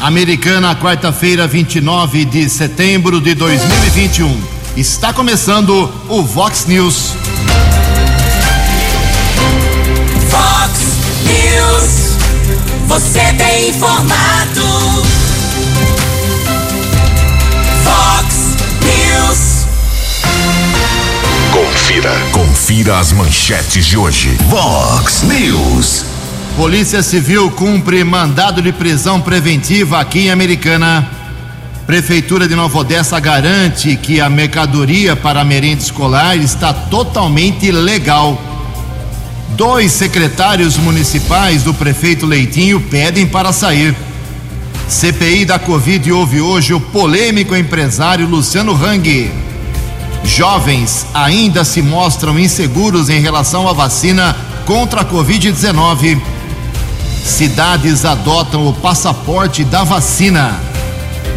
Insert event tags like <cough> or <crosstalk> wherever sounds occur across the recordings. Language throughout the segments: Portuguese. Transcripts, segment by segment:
Americana, quarta-feira, 29 de setembro de 2021. Está começando o Vox News. Vox News. Você tem informado. Vox News. Confira. Confira as manchetes de hoje. Vox News. Polícia Civil cumpre mandado de prisão preventiva aqui em Americana. Prefeitura de Nova Odessa garante que a mercadoria para a merenda escolar está totalmente legal. Dois secretários municipais do prefeito Leitinho pedem para sair. CPI da Covid houve hoje o polêmico empresário Luciano Hang. Jovens ainda se mostram inseguros em relação à vacina contra a Covid-19. Cidades adotam o passaporte da vacina.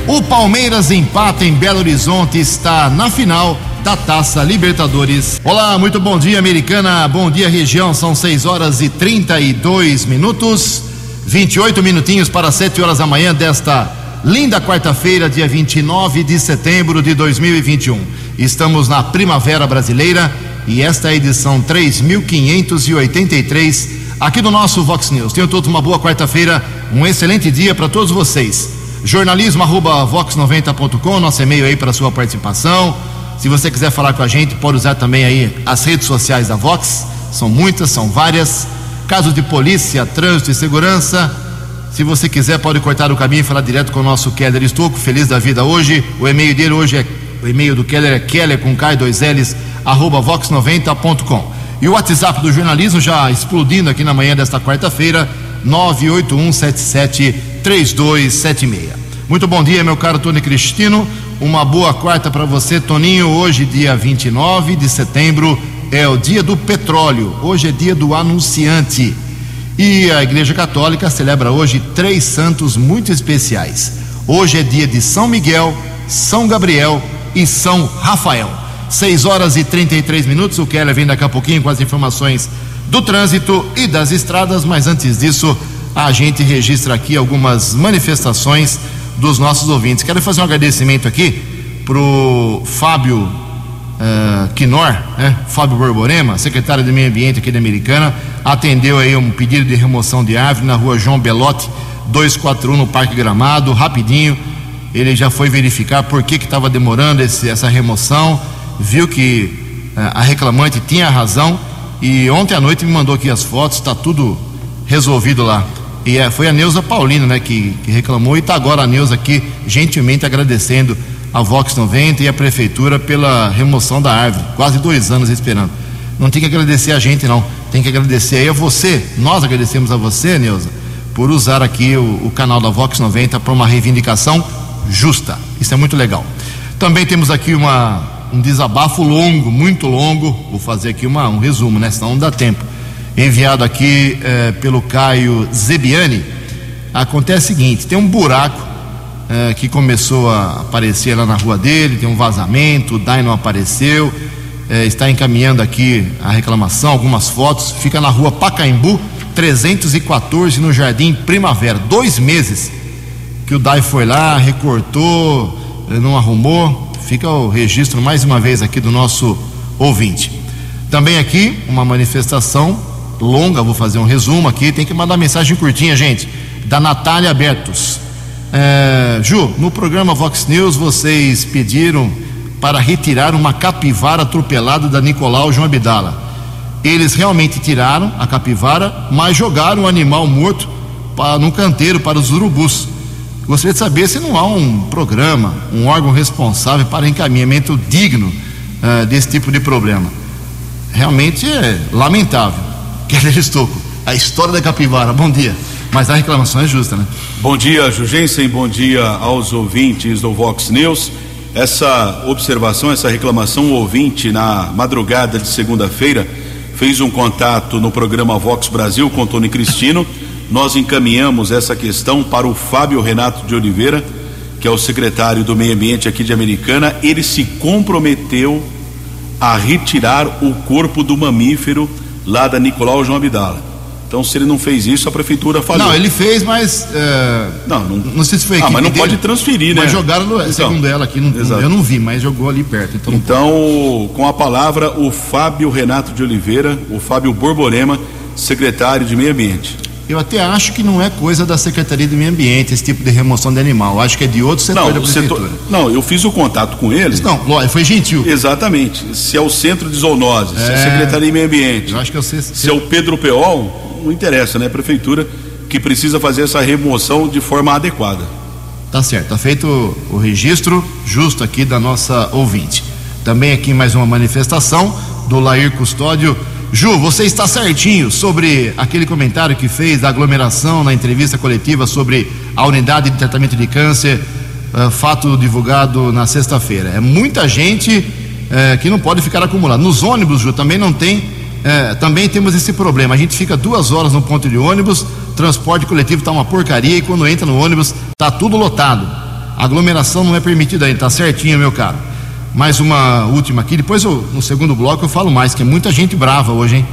O Palmeiras empata em Belo Horizonte está na final da Taça Libertadores. Olá, muito bom dia, Americana. Bom dia, região. São 6 horas e 32 minutos. 28 minutinhos para 7 horas da manhã desta linda quarta-feira, dia 29 de setembro de 2021. Estamos na Primavera Brasileira e esta é a edição 3583 aqui do nosso Vox News. Tenham todos uma boa quarta-feira, um excelente dia para todos vocês. Jornalismo arroba vox90.com, nosso e-mail aí para sua participação. Se você quiser falar com a gente, pode usar também aí as redes sociais da Vox. São muitas, são várias. Casos de polícia, trânsito e segurança. Se você quiser, pode cortar o caminho e falar direto com o nosso Keller Estouco, feliz da vida hoje. O e-mail dele hoje é, o e-mail do Keller é keller com K 2 L's, arroba vox90.com. E o WhatsApp do jornalismo já explodindo aqui na manhã desta quarta-feira, 981773276. Muito bom dia, meu caro Tony Cristino. Uma boa quarta para você, Toninho. Hoje, dia 29 de setembro, é o dia do petróleo. Hoje é dia do anunciante. E a Igreja Católica celebra hoje três santos muito especiais. Hoje é dia de São Miguel, São Gabriel e São Rafael. 6 horas e 33 minutos. O Keller vem daqui a pouquinho com as informações do trânsito e das estradas, mas antes disso, a gente registra aqui algumas manifestações dos nossos ouvintes. Quero fazer um agradecimento aqui pro Fábio uh, Quinor, né? Fábio Borborema, secretário de Meio Ambiente aqui da Americana, atendeu aí um pedido de remoção de árvore na rua João Belotti, 241 no Parque Gramado, rapidinho. Ele já foi verificar por que estava demorando esse, essa remoção, viu que uh, a reclamante tinha razão e ontem à noite me mandou aqui as fotos, está tudo resolvido lá. E é, foi a Neuza Paulino, né, que, que reclamou, e está agora a Neuza aqui gentilmente agradecendo a Vox 90 e a Prefeitura pela remoção da árvore. Quase dois anos esperando. Não tem que agradecer a gente, não. Tem que agradecer aí a você. Nós agradecemos a você, Neuza, por usar aqui o, o canal da Vox 90 para uma reivindicação justa. Isso é muito legal. Também temos aqui uma, um desabafo longo, muito longo. Vou fazer aqui uma, um resumo, né? Senão não dá tempo enviado aqui eh, pelo Caio Zebiani. Acontece o seguinte: tem um buraco eh, que começou a aparecer lá na rua dele, tem um vazamento, o DAI não apareceu, eh, está encaminhando aqui a reclamação, algumas fotos. Fica na rua Pacaembu, 314, no Jardim Primavera. Dois meses que o DAI foi lá, recortou, não arrumou. Fica o registro mais uma vez aqui do nosso ouvinte. Também aqui uma manifestação longa, vou fazer um resumo aqui. Tem que mandar mensagem curtinha, gente. Da Natália Bertos. É, Ju, no programa Vox News vocês pediram para retirar uma capivara atropelada da Nicolau João Abdala. Eles realmente tiraram a capivara, mas jogaram o animal morto para, num canteiro para os urubus. Gostaria de saber se não há um programa, um órgão responsável para encaminhamento digno uh, desse tipo de problema. Realmente é lamentável. <laughs> Keller Estocco, a história da capivara. Bom dia. Mas a reclamação é justa, né? Bom dia, Jugensen. Bom dia aos ouvintes do Vox News. Essa observação, essa reclamação, o ouvinte na madrugada de segunda-feira fez um contato no programa Vox Brasil com Tony Cristino. Nós encaminhamos essa questão para o Fábio Renato de Oliveira, que é o secretário do Meio Ambiente aqui de Americana. Ele se comprometeu a retirar o corpo do mamífero lá da Nicolau João Abdala. Então, se ele não fez isso, a prefeitura falou. Não, ele fez, mas. é, Não, não- não sei se foi a Ah, mas não dele, pode transferir, né? Mas jogaram, no, Então, segundo ela aqui, não- eu não vi, mas jogou ali perto. Então, Então, com a palavra, o Fábio Renato de Oliveira, o Fábio Borborema, secretário de Meio Ambiente. Eu até acho que não é coisa da Secretaria do Meio Ambiente esse tipo de remoção de animal. Acho que é de outro setor Não, da o setor- prefeitura. não, eu fiz o contato com eles. Não, foi gentil. Exatamente. Se é o Centro de Zoonose, se é a É. Secretaria de Meio Ambiente, Eu acho que eu sei. se é o Pedro Peol, não interessa, né? A prefeitura que precisa fazer essa remoção de forma adequada. Tá certo, tá feito o registro justo aqui da nossa ouvinte. Também aqui mais uma manifestação do Lair Custódio. Ju, você está certinho sobre aquele comentário que fez da aglomeração na entrevista coletiva sobre a unidade de tratamento de câncer, eh, fato divulgado na sexta-feira. É muita gente eh, que não pode ficar acumulada. Nos ônibus, Ju, também não tem, eh, também temos esse problema. A gente fica duas horas no ponto de ônibus, transporte coletivo está uma porcaria e quando entra no ônibus tá tudo lotado. Aglomeração não é permitida ainda, tá certinho, meu caro. Mais uma última aqui, depois eu, no segundo bloco eu falo mais, que é muita gente brava hoje, hein?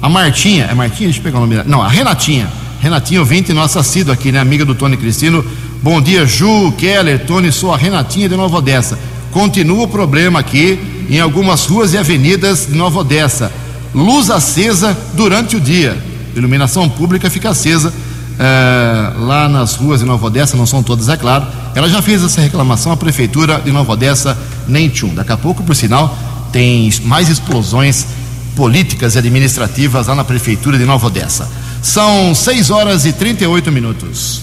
A Martinha, é Martinha? Deixa eu pegar o nome dela. Não, a Renatinha. Renatinha, ouvinte nossa assídua aqui, né? Amiga do Tony Cristino. Bom dia, Ju, Keller, Tony, sou a Renatinha de Nova Odessa. Continua o problema aqui em algumas ruas e avenidas de Nova Odessa. Luz acesa durante o dia. Iluminação pública fica acesa eh, lá nas ruas de Nova Odessa, não são todas, é claro. Ela já fez essa reclamação à prefeitura de Nova Odessa, nem tchum. Daqui a pouco, por sinal, tem mais explosões políticas e administrativas lá na prefeitura de Nova Odessa. São 6 horas e 38 minutos.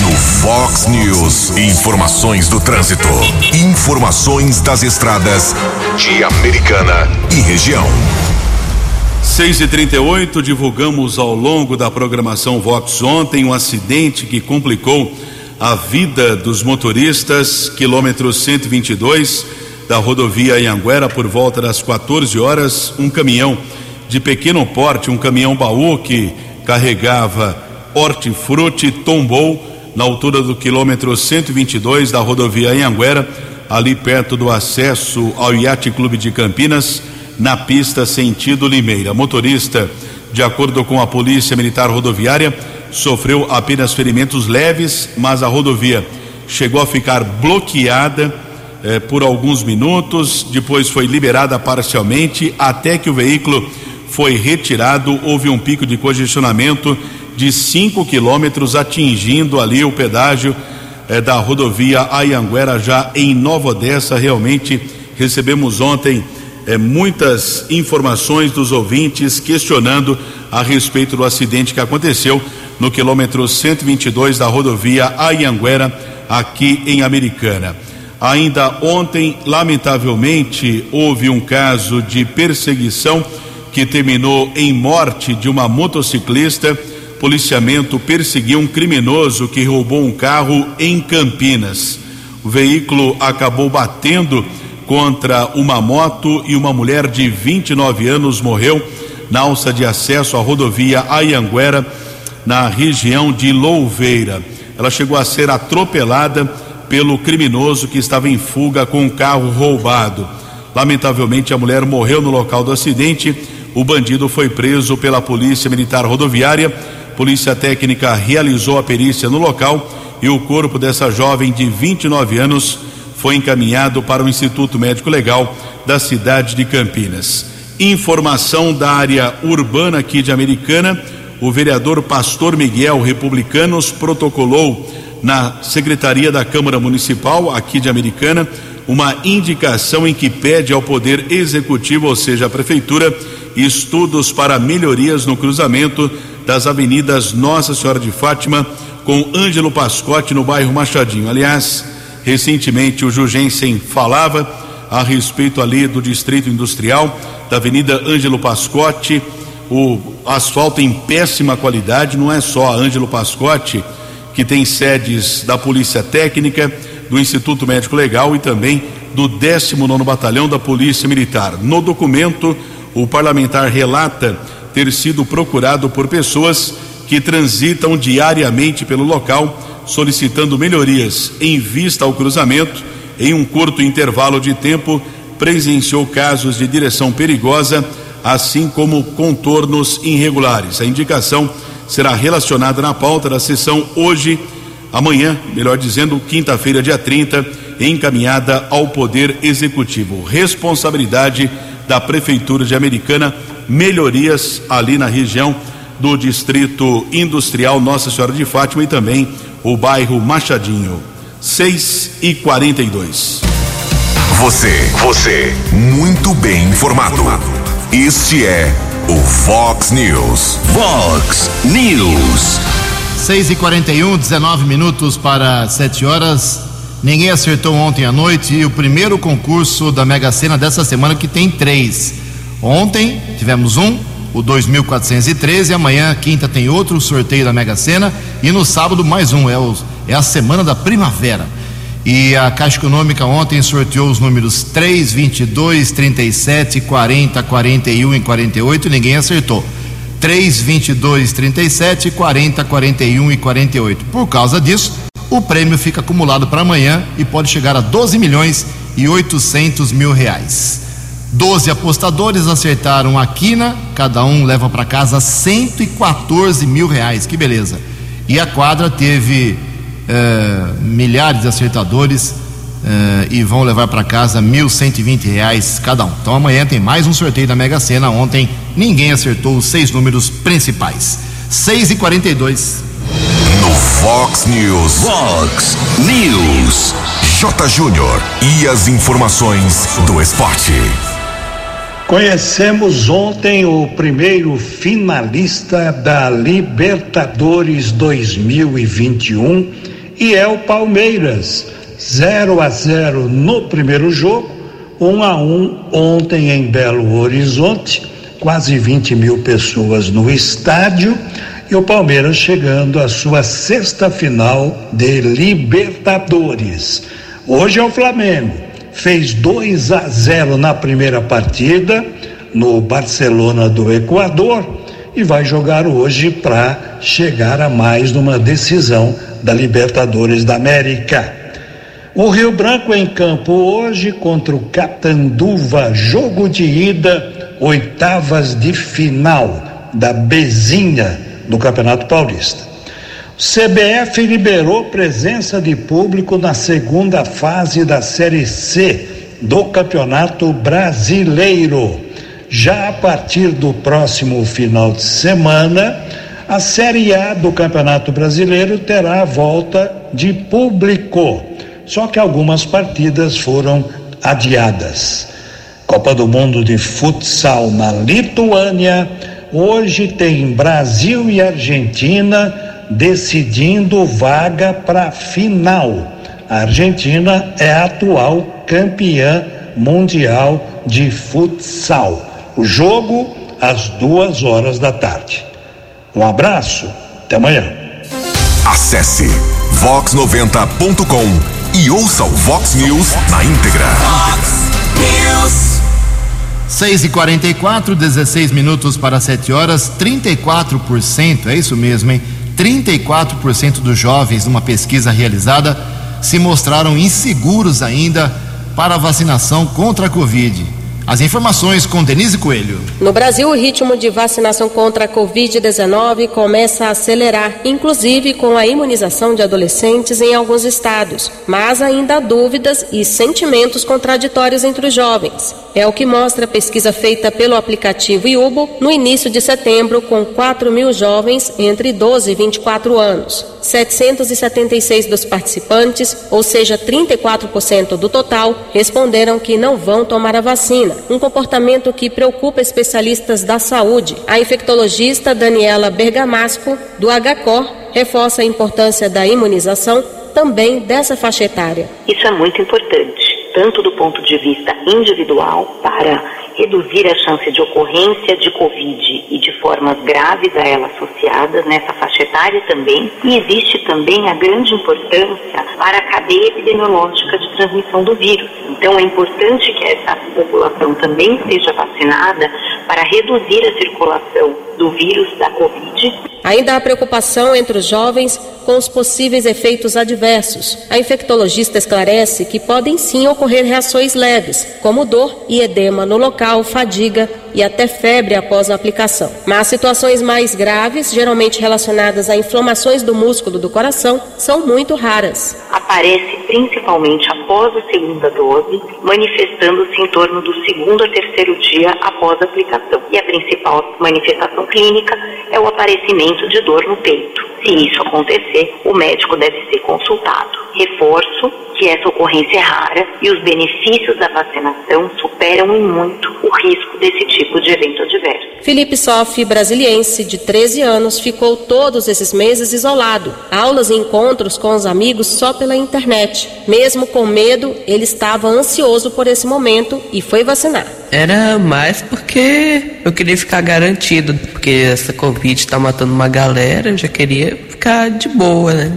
No Fox News, informações do trânsito. Informações das estradas de Americana e região. 6 e 38 divulgamos ao longo da programação Vox ontem um acidente que complicou a vida dos motoristas, quilômetro 122 da rodovia Anhanguera, por volta das 14 horas. Um caminhão de pequeno porte, um caminhão baú que carregava hortifruti, tombou na altura do quilômetro 122 da rodovia Anhanguera, ali perto do acesso ao Yacht Clube de Campinas na pista sentido Limeira. Motorista, de acordo com a Polícia Militar Rodoviária, sofreu apenas ferimentos leves, mas a rodovia chegou a ficar bloqueada eh, por alguns minutos, depois foi liberada parcialmente, até que o veículo foi retirado. Houve um pico de congestionamento de 5 quilômetros, atingindo ali o pedágio eh, da rodovia Ayanguera, já em Nova Odessa. Realmente recebemos ontem é, muitas informações dos ouvintes questionando a respeito do acidente que aconteceu no quilômetro 122 da rodovia Ayanguera, aqui em Americana. Ainda ontem, lamentavelmente, houve um caso de perseguição que terminou em morte de uma motociclista. Policiamento perseguiu um criminoso que roubou um carro em Campinas. O veículo acabou batendo contra uma moto e uma mulher de 29 anos morreu na alça de acesso à rodovia Ayanguera, na região de Louveira. Ela chegou a ser atropelada pelo criminoso que estava em fuga com um carro roubado. Lamentavelmente, a mulher morreu no local do acidente. O bandido foi preso pela Polícia Militar Rodoviária. Polícia Técnica realizou a perícia no local e o corpo dessa jovem de 29 anos foi encaminhado para o Instituto Médico Legal da cidade de Campinas. Informação da área urbana aqui de Americana: o vereador Pastor Miguel Republicanos protocolou na Secretaria da Câmara Municipal aqui de Americana uma indicação em que pede ao Poder Executivo, ou seja, a Prefeitura, estudos para melhorias no cruzamento das avenidas Nossa Senhora de Fátima com Ângelo Pascotti no bairro Machadinho. Aliás, recentemente o Jugensen falava a respeito ali do distrito industrial da Avenida Ângelo Pascotti, o asfalto em péssima qualidade, não é só a Ângelo Pascotti que tem sedes da Polícia Técnica, do Instituto Médico Legal e também do 19 Batalhão da Polícia Militar. No documento, o parlamentar relata ter sido procurado por pessoas que transitam diariamente pelo local, solicitando melhorias em vista ao cruzamento. Em um curto intervalo de tempo, presenciou casos de direção perigosa, assim como contornos irregulares. A indicação será relacionada na pauta da sessão hoje, amanhã, melhor dizendo, quinta-feira, dia 30, encaminhada ao Poder Executivo. Responsabilidade da Prefeitura de Americana, melhorias ali na região do Distrito Industrial Nossa Senhora de Fátima e também o bairro Machadinho. 6 e 42. Você, você, muito bem informado. Este é o Fox News. Fox News. 6 e 41 19 minutos para 7 horas. Ninguém acertou ontem à noite e o primeiro concurso da Mega Sena dessa semana que tem três. Ontem tivemos um, o 2413, amanhã, quinta, tem outro sorteio da Mega Sena e no sábado mais um, é, o, é a semana da primavera. E a Caixa Econômica ontem sorteou os números 3, 22, 37, 40, 41 e 48 e ninguém acertou. 3, 22, 37, 40, 41 e 48. Por causa disso, o prêmio fica acumulado para amanhã e pode chegar a 12 milhões e 800 mil reais. 12 apostadores acertaram a quina, cada um leva para casa 114 mil reais, que beleza. E a quadra teve eh, milhares de acertadores eh, e vão levar para casa 1.120 reais cada um. Então amanhã tem mais um sorteio da Mega Sena. Ontem ninguém acertou os seis números principais. 6 e 42 No Fox News. Fox News. J. Júnior. E as informações do esporte. Conhecemos ontem o primeiro finalista da Libertadores 2021 e é o Palmeiras. 0 a 0 no primeiro jogo, 1 a 1 ontem em Belo Horizonte, quase 20 mil pessoas no estádio e o Palmeiras chegando à sua sexta final de Libertadores. Hoje é o Flamengo fez 2 a 0 na primeira partida no Barcelona do Equador e vai jogar hoje para chegar a mais numa decisão da Libertadores da América. O Rio Branco em campo hoje contra o Catanduva, jogo de ida, oitavas de final da Bezinha do Campeonato Paulista. CBF liberou presença de público na segunda fase da Série C do Campeonato Brasileiro. Já a partir do próximo final de semana, a Série A do Campeonato Brasileiro terá a volta de público. Só que algumas partidas foram adiadas. Copa do Mundo de Futsal na Lituânia. Hoje tem Brasil e Argentina decidindo vaga para a final. A Argentina é a atual campeã mundial de futsal. O jogo às duas horas da tarde. Um abraço, até amanhã. Acesse vox90.com e ouça o Vox News na íntegra. Fox News. 6 e 44 16 minutos para 7 horas, 34%, é isso mesmo, hein? 34% dos jovens, numa pesquisa realizada, se mostraram inseguros ainda para a vacinação contra a Covid. As informações com Denise Coelho. No Brasil, o ritmo de vacinação contra a Covid-19 começa a acelerar, inclusive com a imunização de adolescentes em alguns estados. Mas ainda há dúvidas e sentimentos contraditórios entre os jovens. É o que mostra a pesquisa feita pelo aplicativo Iubo no início de setembro, com 4 mil jovens entre 12 e 24 anos. 776 dos participantes, ou seja, 34% do total, responderam que não vão tomar a vacina, um comportamento que preocupa especialistas da saúde. A infectologista Daniela Bergamasco, do HCOR, reforça a importância da imunização também dessa faixa etária. Isso é muito importante, tanto do ponto de vista individual, para reduzir a chance de ocorrência de Covid e de formas graves a ela associadas nessa faixa etária também. E existe também a grande importância para a cadeia epidemiológica de transmissão do vírus. Então é importante que essa população também seja vacinada para reduzir a circulação do vírus da Covid Ainda há preocupação entre os jovens com os possíveis efeitos adversos. A infectologista esclarece que podem sim ocorrer reações leves, como dor e edema no local, fadiga e até febre após a aplicação. Mas situações mais graves, geralmente relacionadas a inflamações do músculo do coração, são muito raras. Aparece principalmente após a segunda dose, manifestando-se em torno do segundo a terceiro dia após a aplicação. E a principal manifestação clínica é o aparecimento de dor no peito. Se isso acontecer, o médico deve ser consultado. Reforço que essa ocorrência é rara e os benefícios da vacinação superam em muito o risco desse tipo de evento adverso. Felipe Sofi, brasiliense de 13 anos, ficou todos esses meses isolado. Aulas e encontros com os amigos só pela internet. Mesmo com medo, ele estava ansioso por esse momento e foi vacinar. Era mais porque eu queria ficar garantido, porque essa Covid tá matando uma galera, eu já queria ficar de boa, né?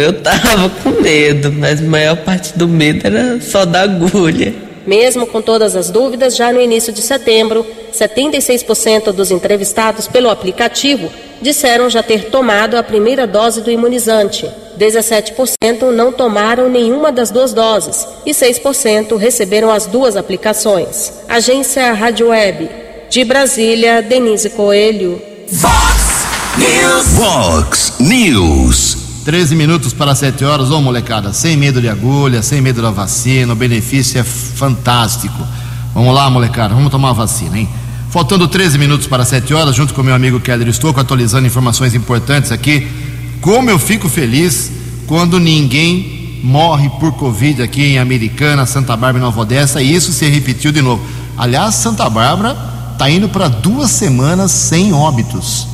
Eu tava com medo, mas a maior parte do medo era só da agulha. Mesmo com todas as dúvidas, já no início de setembro, 76% dos entrevistados pelo aplicativo disseram já ter tomado a primeira dose do imunizante. 17% não tomaram nenhuma das duas doses e 6% receberam as duas aplicações. Agência Rádio Web. De Brasília, Denise Coelho. Fox News. Fox News. 13 minutos para 7 horas, ô molecada, sem medo de agulha, sem medo da vacina, o benefício é fantástico. Vamos lá, molecada, vamos tomar a vacina, hein? Faltando 13 minutos para 7 horas, junto com meu amigo Keller Estouco, atualizando informações importantes aqui. Como eu fico feliz quando ninguém morre por Covid aqui em Americana, Santa Bárbara e Nova Odessa, e isso se repetiu de novo. Aliás, Santa Bárbara está indo para duas semanas sem óbitos.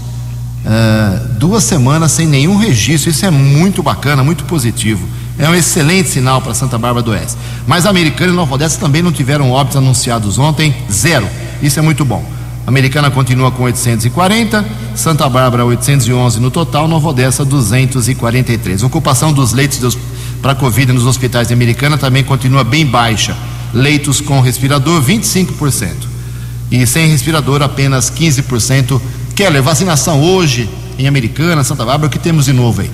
Uh, duas semanas sem nenhum registro, isso é muito bacana, muito positivo. É um excelente sinal para Santa Bárbara do Oeste. Mas Americana e Nova Odessa também não tiveram óbitos anunciados ontem, zero. Isso é muito bom. Americana continua com 840, Santa Bárbara 811 no total, Nova Odessa 243. A ocupação dos leitos para Covid nos hospitais de Americana também continua bem baixa. Leitos com respirador 25% e sem respirador apenas 15%. Keller, vacinação hoje em Americana, Santa Bárbara, o que temos de novo aí?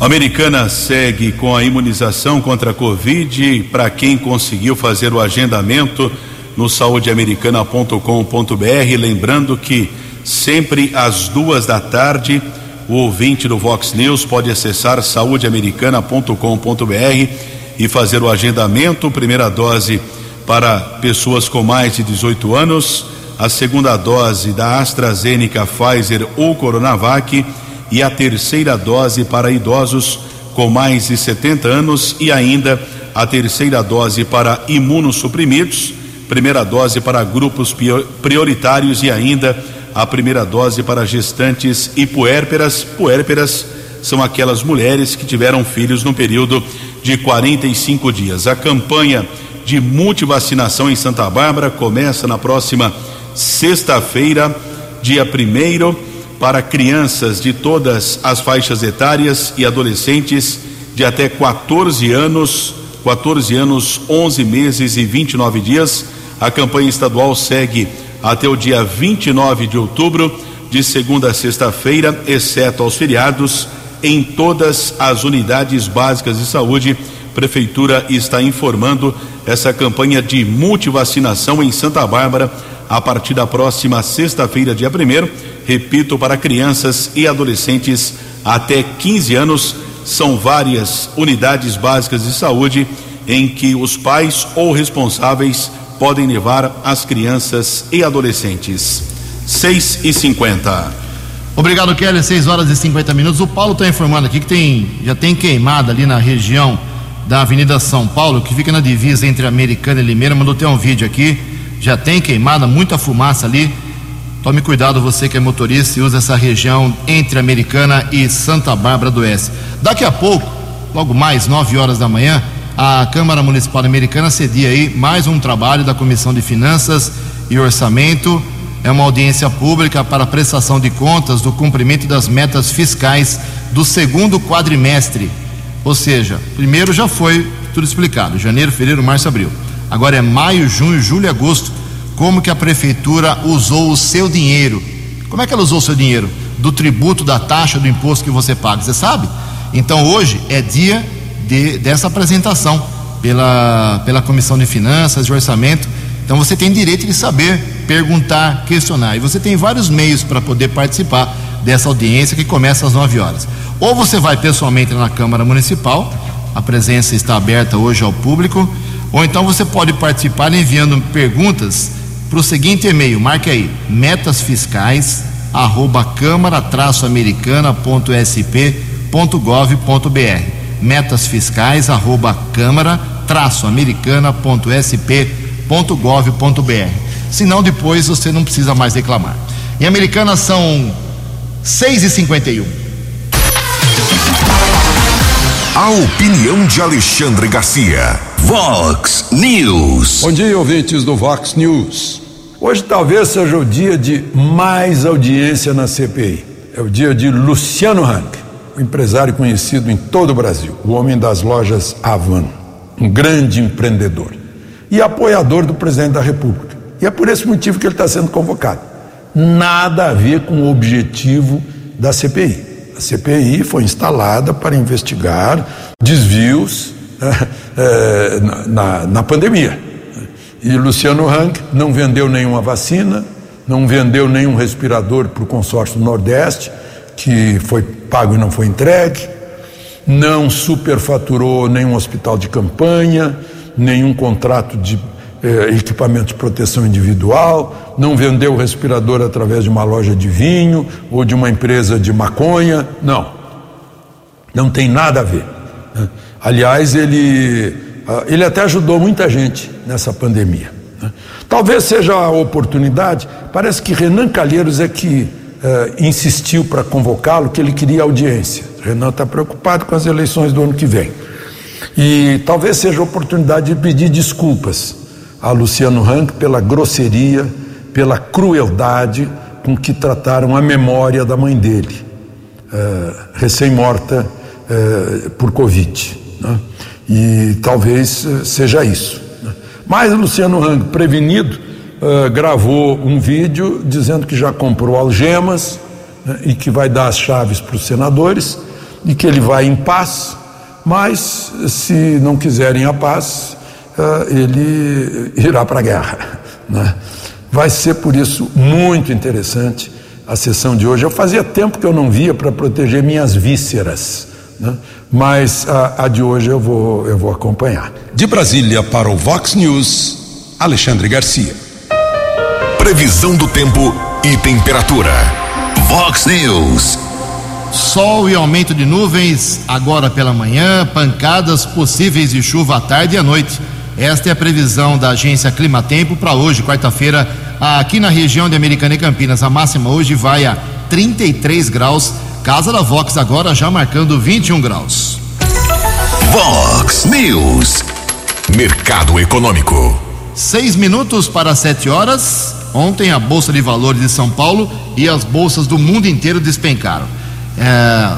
Americana segue com a imunização contra a Covid. Para quem conseguiu fazer o agendamento no saudeamericana.com.br, lembrando que sempre às duas da tarde o ouvinte do Vox News pode acessar saudeamericana.com.br e fazer o agendamento. Primeira dose para pessoas com mais de 18 anos, a segunda dose da AstraZeneca, Pfizer ou Coronavac. E a terceira dose para idosos com mais de 70 anos. E ainda a terceira dose para imunossuprimidos, primeira dose para grupos prioritários e ainda a primeira dose para gestantes e puérperas. Puérperas são aquelas mulheres que tiveram filhos no período de 45 dias. A campanha de multivacinação em Santa Bárbara começa na próxima sexta-feira, dia primeiro, para crianças de todas as faixas etárias e adolescentes de até 14 anos, 14 anos, 11 meses e 29 dias. A campanha estadual segue até o dia 29 de outubro, de segunda a sexta-feira, exceto aos feriados, em todas as unidades básicas de saúde. Prefeitura está informando essa campanha de multivacinação em Santa Bárbara a partir da próxima sexta-feira, dia 1 repito, para crianças e adolescentes até 15 anos. São várias unidades básicas de saúde em que os pais ou responsáveis podem levar as crianças e adolescentes. 6 e 50. Obrigado, Kelly. 6 horas e 50 minutos. O Paulo está informando aqui que tem, já tem queimada ali na região da Avenida São Paulo, que fica na divisa entre Americana e Limeira. Mandou ter um vídeo aqui. Já tem queimada, muita fumaça ali. Tome cuidado, você que é motorista e usa essa região entre Americana e Santa Bárbara do Oeste. Daqui a pouco, logo mais, 9 horas da manhã, a Câmara Municipal Americana cedia aí mais um trabalho da Comissão de Finanças e Orçamento. É uma audiência pública para prestação de contas do cumprimento das metas fiscais do segundo quadrimestre. Ou seja, primeiro já foi tudo explicado: janeiro, fevereiro, março, abril. Agora é maio, junho, julho e agosto. como que a prefeitura usou o seu dinheiro. Como é que ela usou o seu dinheiro? Do tributo, da taxa, do imposto que você paga, você sabe? Então hoje é dia de, dessa apresentação pela, pela Comissão de Finanças, de Orçamento. Então você tem direito de saber, perguntar, questionar. E você tem vários meios para poder participar dessa audiência que começa às 9 horas. Ou você vai pessoalmente na Câmara Municipal, a presença está aberta hoje ao público, ou então você pode participar enviando perguntas para o seguinte e-mail, marque aí, metasfiscais arroba câmara-americana.sp.gov.br metasfiscais arroba câmara-americana.sp.gov.br senão depois você não precisa mais reclamar. Em Americana são 6 e 51 A opinião de Alexandre Garcia. Vox News. Bom dia, ouvintes do Vox News. Hoje talvez seja o dia de mais audiência na CPI. É o dia de Luciano um empresário conhecido em todo o Brasil, o homem das lojas Avan, um grande empreendedor e apoiador do presidente da República. E é por esse motivo que ele está sendo convocado. Nada a ver com o objetivo da CPI. A CPI foi instalada para investigar desvios é, na, na pandemia. E Luciano Hang não vendeu nenhuma vacina, não vendeu nenhum respirador para o consórcio Nordeste, que foi pago e não foi entregue, não superfaturou nenhum hospital de campanha, nenhum contrato de eh, equipamento de proteção individual, não vendeu respirador através de uma loja de vinho ou de uma empresa de maconha, não. Não tem nada a ver. Né? Aliás, ele, ah, ele até ajudou muita gente nessa pandemia. Né? Talvez seja a oportunidade, parece que Renan Calheiros é que eh, insistiu para convocá-lo, que ele queria audiência. Renan está preocupado com as eleições do ano que vem. E talvez seja a oportunidade de pedir desculpas a Luciano Hang pela grosseria, pela crueldade com que trataram a memória da mãe dele, uh, recém-morta uh, por Covid. Né? E talvez seja isso. Né? Mas Luciano Hang, prevenido, gravou um vídeo dizendo que já comprou algemas né? e que vai dar as chaves para os senadores e que ele vai em paz, mas se não quiserem a paz, uh, ele irá para a guerra. <laughs> Né? Vai ser, por isso, muito interessante a sessão de hoje. Eu fazia tempo que eu não via para proteger minhas vísceras, né? mas a, a, de hoje eu vou, eu vou acompanhar. De Brasília para o Vox News, Alexandre Garcia. Previsão do tempo e temperatura. Vox News. Sol e aumento de nuvens agora pela manhã, pancadas possíveis de chuva à tarde e à noite. Esta é a previsão da agência Climatempo para hoje, quarta-feira, aqui na região de Americana e Campinas. A máxima hoje vai a 33 graus. Casa da Vox agora já marcando 21 graus. Vox News. Mercado Econômico. Seis minutos para sete horas. Ontem a Bolsa de Valores de São Paulo e as bolsas do mundo inteiro despencaram. É,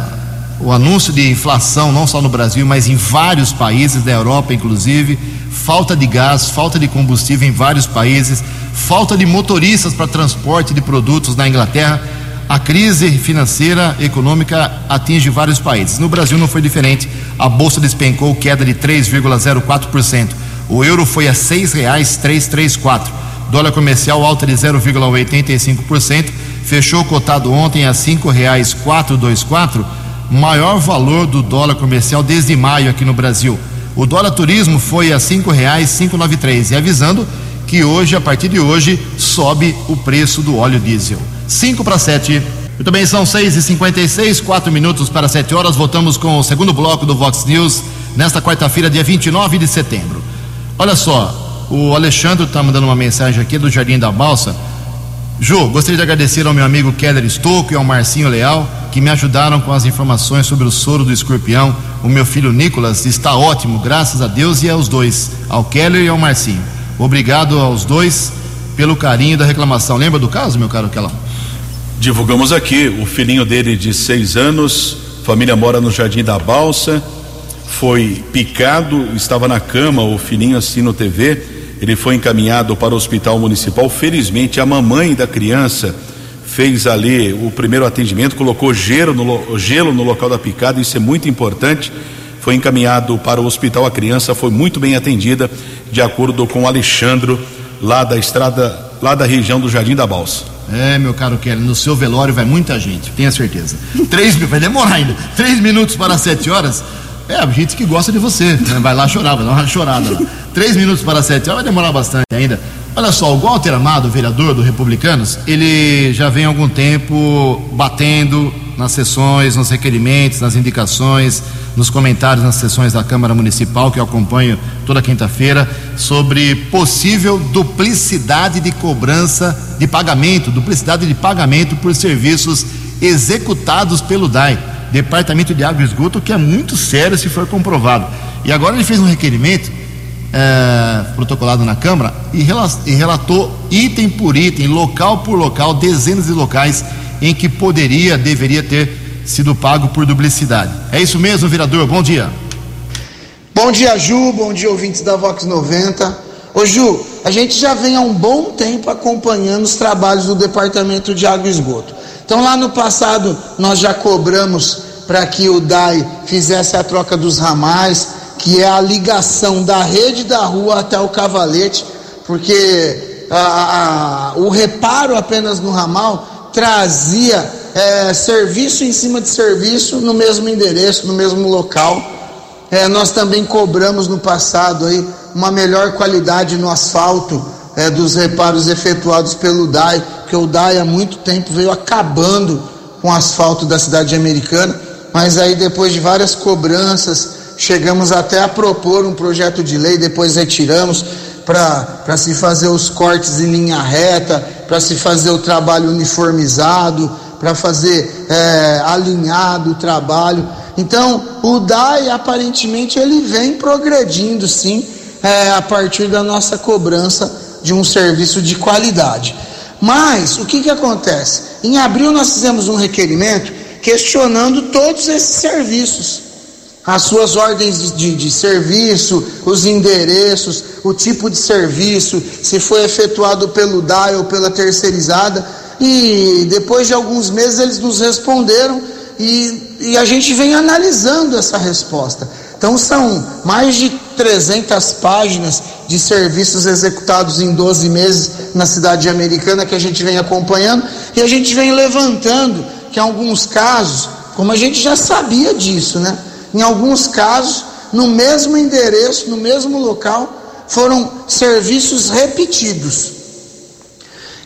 o anúncio de inflação, não só no Brasil, mas em vários países da Europa, inclusive, falta de gás, falta de combustível em vários países, falta de motoristas para transporte de produtos na Inglaterra. A crise financeira econômica atinge vários países. No Brasil não foi diferente. A bolsa despencou queda de 3,04%. O euro foi a R$ 6,334. Dólar comercial alta de 0,85%. Fechou cotado ontem a R$ 5,424, maior valor do dólar comercial desde maio aqui no Brasil. O dólar turismo foi a nove três e avisando que hoje, a partir de hoje, sobe o preço do óleo diesel. 5 para 7. Muito bem, são 6 e 56 quatro minutos para 7 horas. Voltamos com o segundo bloco do Vox News nesta quarta-feira, dia 29 de setembro. Olha só, o Alexandre está mandando uma mensagem aqui do Jardim da Balsa. Ju, gostaria de agradecer ao meu amigo Keller Stocco e ao Marcinho Leal, que me ajudaram com as informações sobre o soro do escorpião. O meu filho Nicolas está ótimo, graças a Deus e aos dois, ao Keller e ao Marcinho. Obrigado aos dois pelo carinho da reclamação. Lembra do caso, meu caro Kelão? Divulgamos aqui o filhinho dele de seis anos, família mora no Jardim da Balsa, foi picado, estava na cama, o filhinho no TV, Ele foi encaminhado para o hospital municipal. Felizmente, a mamãe da criança fez ali o primeiro atendimento, colocou gelo no, gelo no local da picada, isso é muito importante. Foi encaminhado para o hospital. A criança foi muito bem atendida, de acordo com o Alexandro, lá da estrada, lá da região do Jardim da Balsa. É, meu caro Kelly, no seu velório vai muita gente, tenha certeza. Três, vai demorar ainda. Três minutos para sete horas. É, a gente que gosta de você. Né? Vai lá chorar, vai dar uma chorada lá. Três minutos para sete vai demorar bastante ainda. Olha só, o Walter Amado, vereador do Republicanos, ele já vem há algum tempo batendo nas sessões, nos requerimentos, nas indicações, nos comentários nas sessões da Câmara Municipal, que eu acompanho toda quinta-feira, sobre possível duplicidade de cobrança de pagamento, duplicidade de pagamento por serviços executados pelo DAI. Departamento de Água e Esgoto, que é muito sério se for comprovado. E agora ele fez um requerimento é, protocolado na Câmara e relatou item por item, local por local, dezenas de locais em que poderia, deveria ter sido pago por duplicidade. É isso mesmo, vereador? Bom dia. Bom dia, Ju. Bom dia, ouvintes da Vox 90. Ô, Ju, a gente já vem há um bom tempo acompanhando os trabalhos do Departamento de Água e Esgoto. Então, lá no passado, nós já cobramos para que o DAI fizesse a troca dos ramais, que é a ligação da rede da rua até o cavalete, porque a, a, o reparo apenas no ramal trazia é, serviço em cima de serviço no mesmo endereço, no mesmo local. É, nós também cobramos no passado aí uma melhor qualidade no asfalto é, dos reparos efetuados pelo DAI, porque o DAI há muito tempo veio acabando com o asfalto da cidade americana, mas aí depois de várias cobranças, chegamos até a propor um projeto de lei, depois retiramos para se fazer os cortes em linha reta, para se fazer o trabalho uniformizado, para fazer é, alinhado o trabalho. Então, o DAI aparentemente ele vem progredindo sim é, a partir da nossa cobrança de um serviço de qualidade. Mas o que, que acontece? Em abril nós fizemos um requerimento questionando todos esses serviços, as suas ordens de, de, serviço, os endereços, o tipo de serviço, se foi efetuado pelo DAI ou pela terceirizada. E depois de alguns meses eles nos responderam e, e a gente vem analisando essa resposta. Então são mais de 300 páginas de serviços executados em 12 meses na cidade americana que a gente vem acompanhando e a gente vem levantando que em alguns casos, como a gente já sabia disso, né? Em alguns casos, no mesmo endereço, no mesmo local, foram serviços repetidos.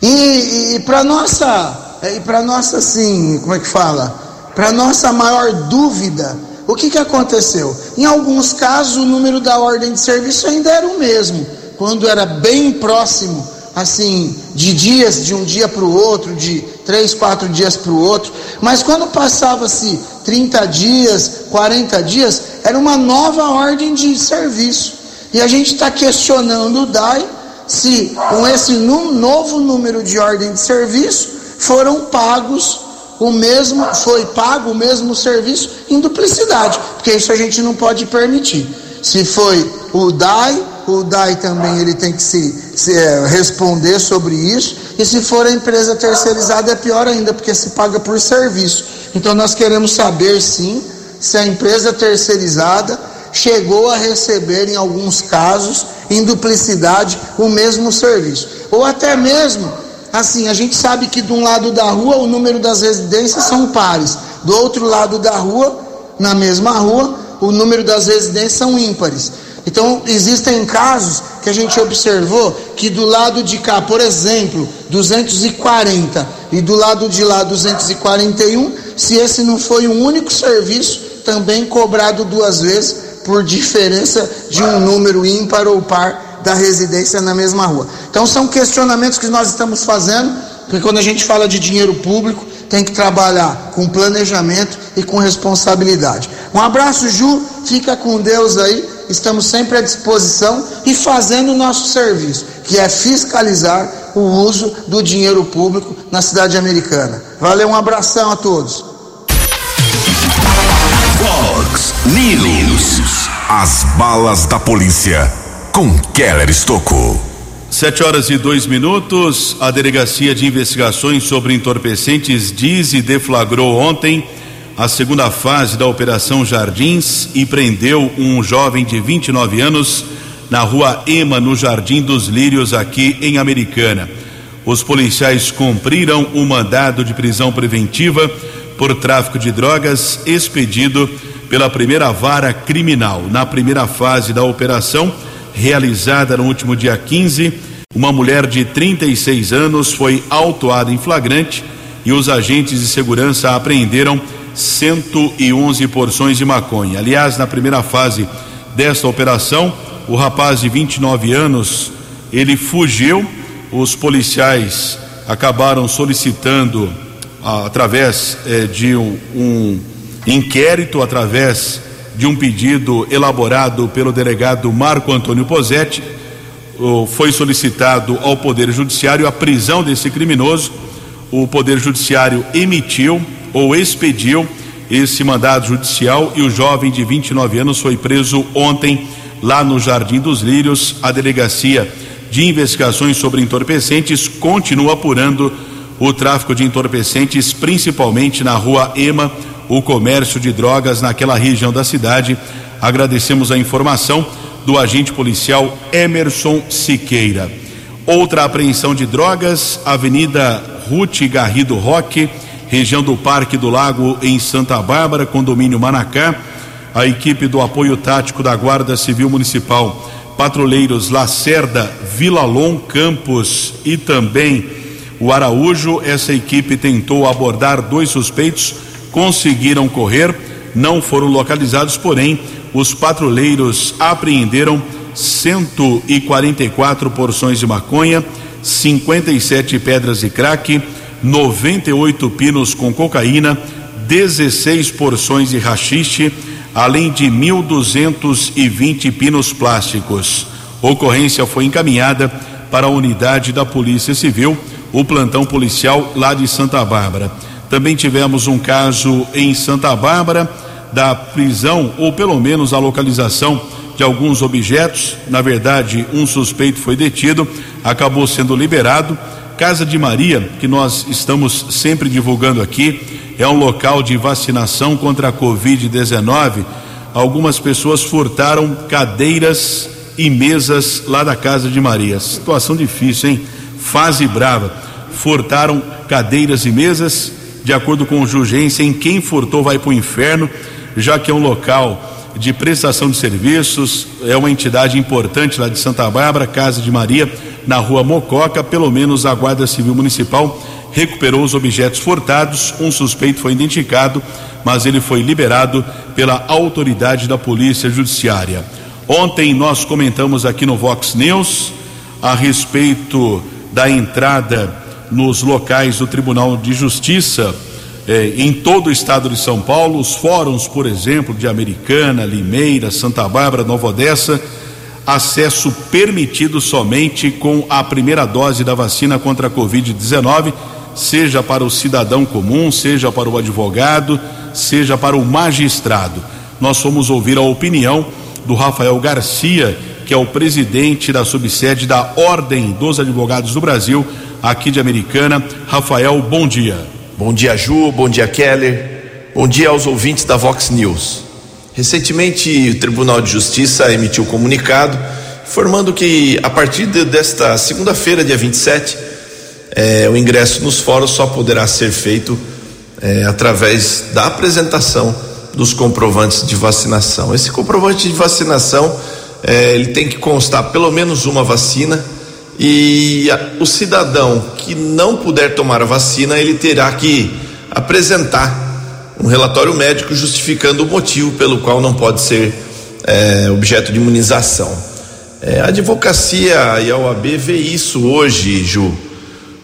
E, e para nossa, e para nossa assim, como é que fala? Para nossa maior dúvida, o que, que aconteceu? Em alguns casos, o número da ordem de serviço ainda era o mesmo, quando era bem próximo, assim, de dias, de um dia para o outro, de três, quatro dias para o outro. Mas quando passava-se 30 dias, 40 dias, era uma nova ordem de serviço. E a gente está questionando o DAI se, com esse novo número de ordem de serviço, foram pagos o mesmo, foi pago o mesmo serviço em duplicidade, porque isso a gente não pode permitir. Se foi o DAI, o DAI também ele tem que se, se é, responder sobre isso, e se for a empresa terceirizada é pior ainda, porque se paga por serviço. Então nós queremos saber sim se a empresa terceirizada chegou a receber em alguns casos em duplicidade o mesmo serviço, ou até mesmo assim, a gente sabe que de um lado da rua o número das residências são pares, do outro lado da rua, na mesma rua, o número das residências são ímpares. Então, existem casos que a gente observou que do lado de cá, por exemplo, 240 e do lado de lá 241, se esse não foi um único serviço, também cobrado duas vezes por diferença de um número ímpar ou par da residência na mesma rua. Então são questionamentos que nós estamos fazendo, porque quando a gente fala de dinheiro público, tem que trabalhar com planejamento e com responsabilidade. Um abraço, Ju, fica com Deus aí, estamos sempre à disposição e fazendo o nosso serviço, que é fiscalizar o uso do dinheiro público na cidade americana. Valeu, um abração a todos. Fox News. As balas da polícia com Keller Estocou. Sete horas e dois minutos. A Delegacia de Investigações sobre Entorpecentes diz e deflagrou ontem a segunda fase da Operação Jardins e prendeu um jovem de 29 anos na rua Ema, no Jardim dos Lírios, aqui em Americana. Os policiais cumpriram o mandado de prisão preventiva por tráfico de drogas expedido pela primeira vara criminal. Na primeira fase da operação, realizada no último dia 15, uma mulher de 36 anos foi autuada em flagrante e os agentes de segurança apreenderam 111 porções de maconha. Aliás, na primeira fase desta operação, o rapaz de 29 anos, ele fugiu, os policiais acabaram solicitando ah, através eh, de um, um inquérito, através de um pedido elaborado pelo delegado Marco Antônio Posetti, foi solicitado ao Poder Judiciário a prisão desse criminoso. O Poder Judiciário emitiu ou expediu esse mandado judicial e o jovem de 29 anos foi preso ontem lá no Jardim dos Lírios. A delegacia de investigações sobre entorpecentes continua apurando o tráfico de entorpecentes, principalmente na rua Ema, o comércio de drogas naquela região da cidade. Agradecemos a informação do agente policial Emerson Siqueira. Outra apreensão de drogas, Avenida Ruth Garrido Roque, região do Parque do Lago, em Santa Bárbara, condomínio Manacá. A equipe do apoio tático da Guarda Civil Municipal, patrulheiros Lacerda, Vilalon Campos e também o Araújo. Essa equipe tentou abordar dois suspeitos conseguiram correr, não foram localizados, porém, os patrulheiros apreenderam 144 porções de maconha, 57 pedras de crack, 98 pinos com cocaína, 16 porções de rachixe, além de 1.220 pinos plásticos. Ocorrência foi encaminhada para a unidade da Polícia Civil, o plantão policial lá de Santa Bárbara. Também tivemos um caso em Santa Bárbara da prisão, ou pelo menos a localização de alguns objetos. Na verdade, um suspeito foi detido, acabou sendo liberado. Casa de Maria, que nós estamos sempre divulgando aqui, é um local de vacinação contra a Covid-19. Algumas pessoas furtaram cadeiras e mesas lá da Casa de Maria. Situação difícil, hein? Fase brava. Furtaram cadeiras e mesas, de acordo com Jugensen, quem furtou vai para o inferno, já que é um local de prestação de serviços, é uma entidade importante lá de Santa Bárbara, Casa de Maria, na rua Mococa. Pelo menos a Guarda Civil Municipal recuperou os objetos furtados. Um suspeito foi identificado, mas ele foi liberado pela autoridade da Polícia Judiciária. Ontem nós comentamos aqui no Vox News a respeito da entrada nos locais do Tribunal de Justiça eh, em todo o estado de São Paulo, os fóruns, por exemplo, de Americana, Limeira, Santa Bárbara, Nova Odessa, acesso permitido somente com a primeira dose da vacina contra a Covid-19, seja para o cidadão comum, seja para o advogado, seja para o magistrado. Nós fomos ouvir a opinião do Rafael Garcia, que é o presidente da subsede da Ordem dos Advogados do Brasil, aqui de Americana. Rafael, bom dia. Bom dia, Ju, bom dia, Keller. Bom dia aos ouvintes da Vox News. Recentemente, o Tribunal de Justiça emitiu comunicado informando que a partir de, desta segunda-feira, dia 27, é, o ingresso nos fóruns só poderá ser feito é, através da apresentação dos comprovantes de vacinação. Esse comprovante de vacinação é, ele tem que constar pelo menos uma vacina e a, o cidadão que não puder tomar a vacina, ele terá que apresentar um relatório médico justificando o motivo pelo qual não pode ser é, objeto de imunização. É, a advocacia e a OAB vê isso hoje, Ju,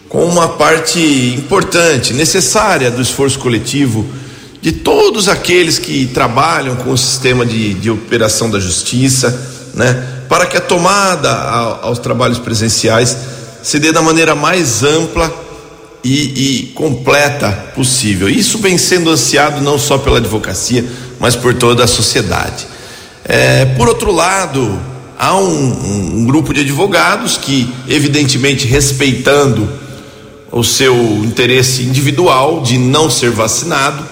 como uma parte importante, necessária do esforço coletivo de todos aqueles que trabalham com o sistema de, de operação da justiça, né? Para que a tomada aos trabalhos presenciais se dê da maneira mais ampla e, e completa possível. Isso vem sendo ansiado não só pela advocacia, mas por toda a sociedade. É, por outro lado, há um, um, um grupo de advogados que, evidentemente, respeitando o seu interesse individual de não ser vacinado,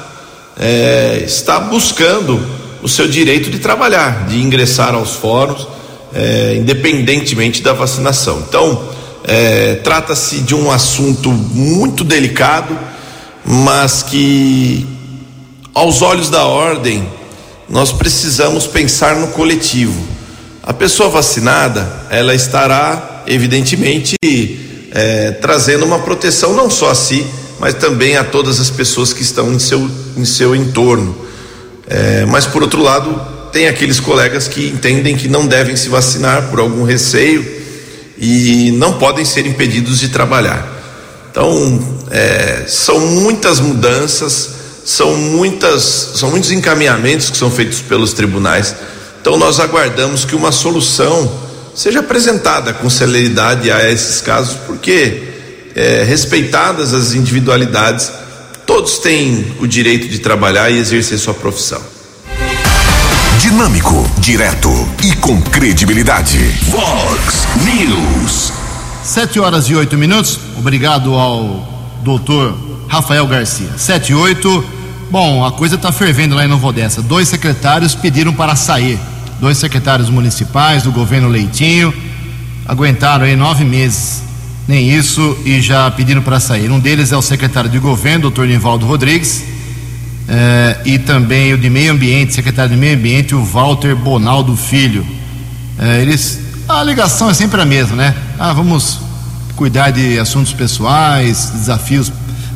é, está buscando o seu direito de trabalhar, de ingressar aos fóruns, é, independentemente da vacinação. Então, é, trata-se de um assunto muito delicado, mas que, aos olhos da ordem, nós precisamos pensar no coletivo. A pessoa vacinada, ela estará, evidentemente, é, trazendo uma proteção não só a si, mas também a todas as pessoas que estão em seu, em seu entorno. É, mas, por outro lado, tem aqueles colegas que entendem que não devem se vacinar por algum receio e não podem ser impedidos de trabalhar. Então, é, são muitas mudanças, são, muitas, são muitos encaminhamentos que são feitos pelos tribunais. Então, nós aguardamos que uma solução seja apresentada com celeridade a esses casos, porque, é, respeitadas as individualidades, todos têm o direito de trabalhar e exercer sua profissão. Dinâmico, direto e com credibilidade. Vox News. Sete horas e oito minutos. Obrigado ao doutor Rafael Garcia. Sete e oito. Bom, a coisa está fervendo lá em Nova Odessa. Dois secretários pediram para sair. Dois secretários municipais do governo Leitinho aguentaram aí nove meses, nem isso, e já pediram para sair. Um deles é o secretário de governo, doutor Nivaldo Rodrigues, eh, e também o de meio ambiente, secretário de meio ambiente, o Walter Bonaldo Filho. Eh, eles, a ligação é sempre a mesma, né? Ah, vamos cuidar de assuntos pessoais, desafios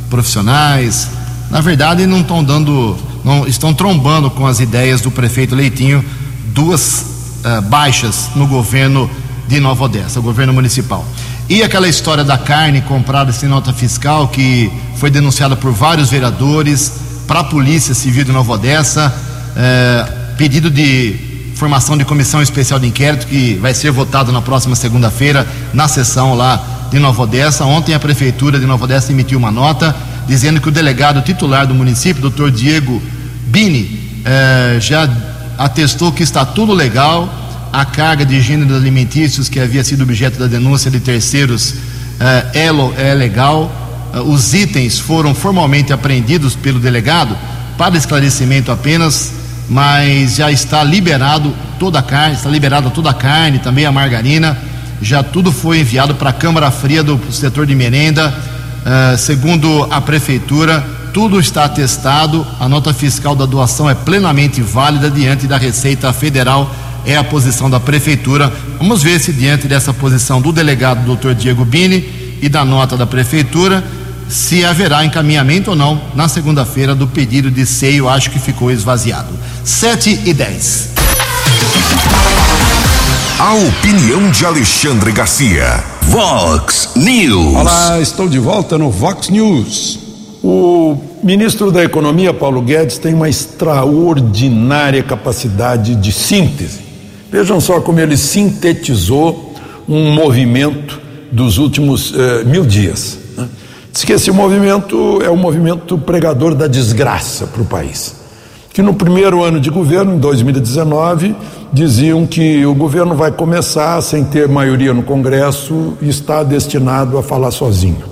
profissionais. Na verdade, não estão dando, não estão trombando com as ideias do prefeito Leitinho, duas uh, baixas no governo de Nova Odessa, o governo municipal. E aquela história da carne comprada sem nota fiscal, que foi denunciada por vários vereadores para a Polícia Civil de Nova Odessa, uh, pedido de formação de comissão especial de inquérito que vai ser votado na próxima segunda-feira na sessão lá de Nova Odessa. Ontem a prefeitura de Nova Odessa emitiu uma nota dizendo que o delegado titular do município, doutor Diego Bini, eh, já atestou que está tudo legal, a carga de gêneros alimentícios que havia sido objeto da denúncia de terceiros eh, é, é legal, eh, os itens foram formalmente apreendidos pelo delegado para esclarecimento apenas, mas já está liberado toda a carne, está liberada toda a carne, também a margarina, já tudo foi enviado para a Câmara Fria do setor de merenda. Uh, segundo a prefeitura, tudo está atestado, a nota fiscal da doação é plenamente válida diante da Receita Federal, é a posição da prefeitura. Vamos ver se diante dessa posição do delegado doutor Diego Bini e da nota da prefeitura, se haverá encaminhamento ou não na segunda-feira do pedido de seio, acho que ficou esvaziado. 7 e 10. A opinião de Alexandre Garcia. Vox News. Olá, estou de volta no Vox News. O ministro da Economia, Paulo Guedes, tem uma extraordinária capacidade de síntese. Vejam só como ele sintetizou um movimento dos últimos eh, mil dias. Diz que esse movimento é o movimento pregador da desgraça para o país que no primeiro ano de governo, em 2019, diziam que o governo vai começar sem ter maioria no Congresso e está destinado a falar sozinho.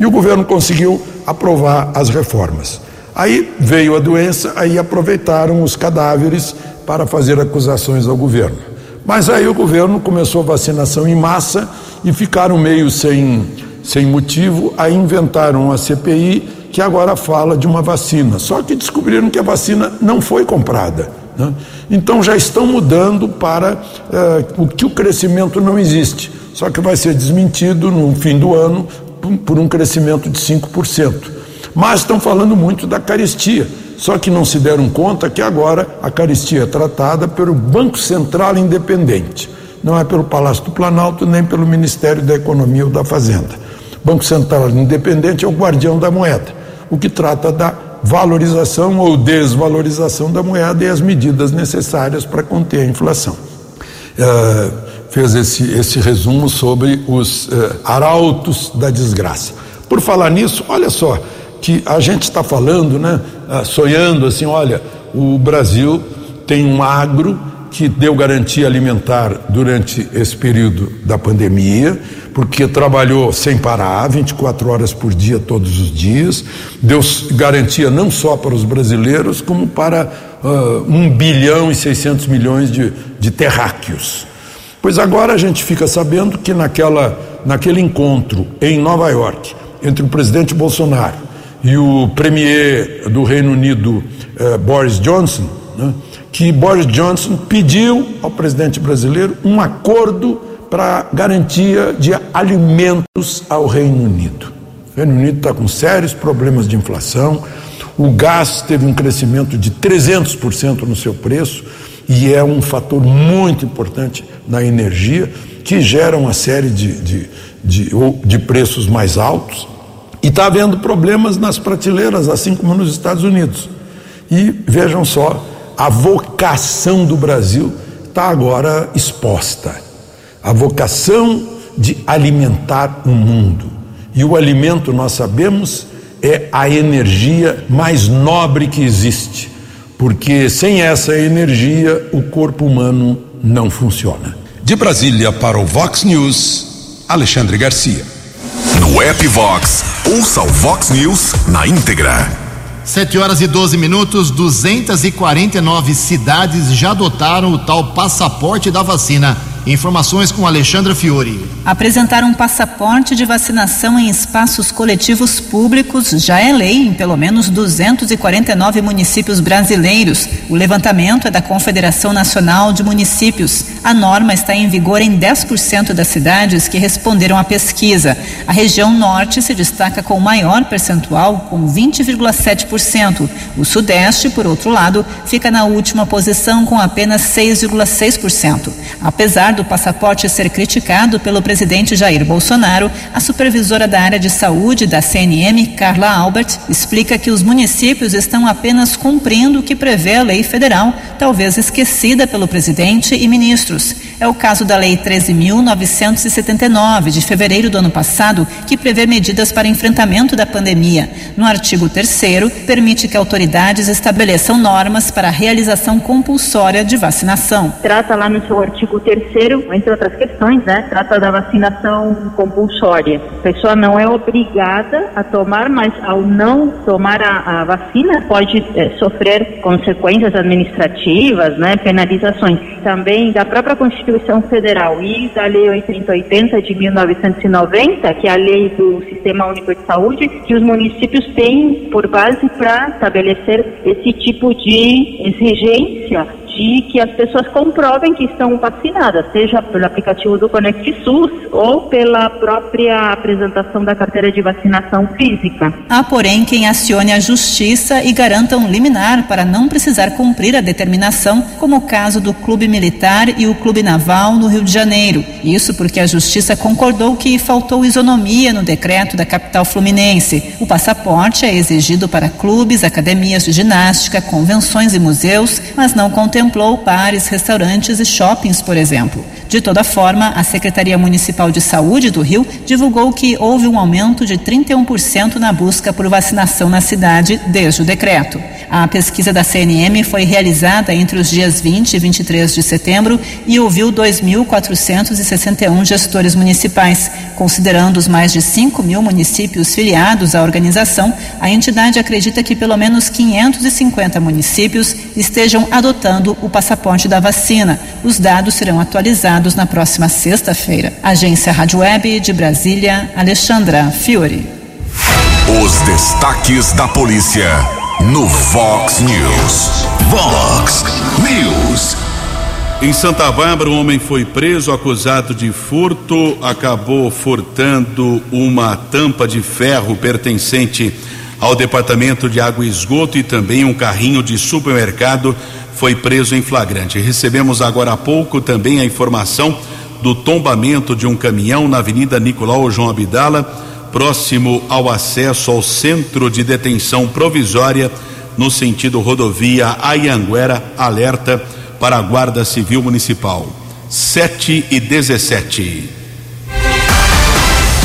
E o governo conseguiu aprovar as reformas. Aí veio a doença, aí aproveitaram os cadáveres para fazer acusações ao governo. Mas aí o governo começou a vacinação em massa e ficaram meio sem, sem motivo, aí inventaram a CPI que agora fala de uma vacina. Só que descobriram que a vacina não foi comprada. Né? Então já estão mudando para uh, o que o crescimento não existe. Só que vai ser desmentido no fim do ano por um crescimento de 5%. Mas estão falando muito da caristia. Só que não se deram conta que agora a caristia é tratada pelo Banco Central Independente. Não é pelo Palácio do Planalto nem pelo Ministério da Economia ou da Fazenda. Banco Central Independente é o guardião da moeda o que trata da valorização ou desvalorização da moeda e as medidas necessárias para conter a inflação. Uh, fez esse, esse resumo sobre os uh, arautos da desgraça. Por falar nisso, olha só, que a gente está falando, né, uh, sonhando assim, olha, o Brasil tem um agro que deu garantia alimentar durante esse período da pandemia, porque trabalhou sem parar, 24 horas por dia, todos os dias, deu garantia não só para os brasileiros, como para uh, 1 bilhão e 600 milhões de, de terráqueos. Pois agora a gente fica sabendo que naquela, naquele encontro em Nova York, entre o presidente Bolsonaro e o premier do Reino Unido, uh, Boris Johnson, né, que Boris Johnson pediu ao presidente brasileiro um acordo para garantia de alimentos ao Reino Unido. O Reino Unido está com sérios problemas de inflação, o gás teve um crescimento de 300% no seu preço e é um fator muito importante na energia que gera uma série de, de, de, de preços mais altos e está havendo problemas nas prateleiras, assim como nos Estados Unidos. E vejam só, a vocação do Brasil está agora exposta. A vocação de alimentar o mundo. E o alimento, nós sabemos, é a energia mais nobre que existe, porque sem essa energia o corpo humano não funciona. De Brasília para o Vox News, Alexandre Garcia. No app Vox, ouça o Vox News na íntegra. 7 horas e 12 minutos, 249 cidades já adotaram o tal passaporte da vacina. Informações com Alexandra Fiore. Apresentar um passaporte de vacinação em espaços coletivos públicos já é lei em pelo menos 249 municípios brasileiros. O levantamento é da Confederação Nacional de Municípios. A norma está em vigor em 10% das cidades que responderam à pesquisa. A região norte se destaca com maior percentual, com 20,7%. O sudeste, por outro lado, fica na última posição com apenas 6,6%. Apesar do passaporte ser criticado pelo presidente Jair Bolsonaro, a supervisora da área de saúde da CNM, Carla Albert, explica que os municípios estão apenas cumprindo o que prevê a lei federal, talvez esquecida pelo presidente e ministros. É o caso da Lei 13.979, de fevereiro do ano passado, que prevê medidas para enfrentamento da pandemia. No artigo 3, permite que autoridades estabeleçam normas para a realização compulsória de vacinação. Trata lá no seu artigo 3 entre outras questões, né, trata da vacinação compulsória. A pessoa não é obrigada a tomar, mas ao não tomar a, a vacina pode é, sofrer consequências administrativas, né, penalizações. Também da própria Constituição Federal e da Lei 8080 de 1990, que é a lei do Sistema Único de Saúde, que os municípios têm por base para estabelecer esse tipo de exigência de que as pessoas comprovem que estão vacinadas, seja pelo aplicativo do Conect SUS ou pela própria apresentação da carteira de vacinação física. Há, porém, quem acione a justiça e garanta um liminar para não precisar cumprir a determinação, como o caso do Clube Militar e o Clube Naval no Rio de Janeiro. Isso porque a justiça concordou que faltou isonomia no decreto da capital fluminense. O passaporte é exigido para clubes, academias de ginástica, convenções e museus, mas não contempla contemplou bares, restaurantes e shoppings, por exemplo. De toda forma, a Secretaria Municipal de Saúde do Rio divulgou que houve um aumento de 31% na busca por vacinação na cidade desde o decreto. A pesquisa da CNM foi realizada entre os dias 20 e 23 de setembro e ouviu 2.461 gestores municipais. Considerando os mais de 5 mil municípios filiados à organização, a entidade acredita que pelo menos 550 municípios estejam adotando o passaporte da vacina. Os dados serão atualizados na próxima sexta-feira. Agência Rádio Web de Brasília, Alexandra Fiore. Os destaques da polícia no Vox News. Vox News. Em Santa Bárbara, um homem foi preso acusado de furto, acabou furtando uma tampa de ferro pertencente ao Departamento de Água e Esgoto e também um carrinho de supermercado foi preso em flagrante. Recebemos agora há pouco também a informação do tombamento de um caminhão na Avenida Nicolau João Abdala, próximo ao acesso ao centro de detenção provisória no sentido rodovia Ayanguera, alerta para a Guarda Civil Municipal. 7 e 17.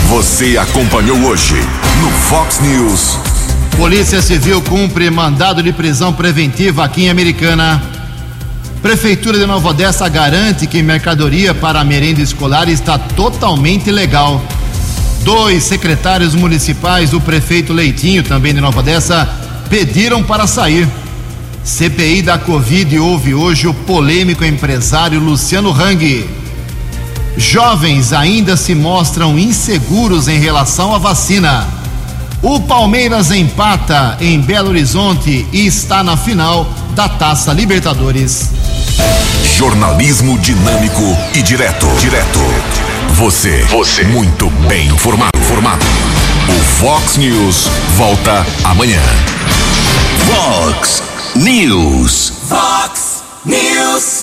Você acompanhou hoje no Fox News. Polícia Civil cumpre mandado de prisão preventiva aqui em Americana. Prefeitura de Nova Odessa garante que mercadoria para merenda escolar está totalmente legal. Dois secretários municipais do prefeito Leitinho, também de Nova Odessa, pediram para sair. CPI da Covid houve hoje o polêmico empresário Luciano Hang. Jovens ainda se mostram inseguros em relação à vacina. O Palmeiras empata em Belo Horizonte e está na final da Taça Libertadores. Jornalismo dinâmico e direto. Direto. Você. Você. Muito bem informado. Formado. O Fox News volta amanhã. Fox News. Fox News.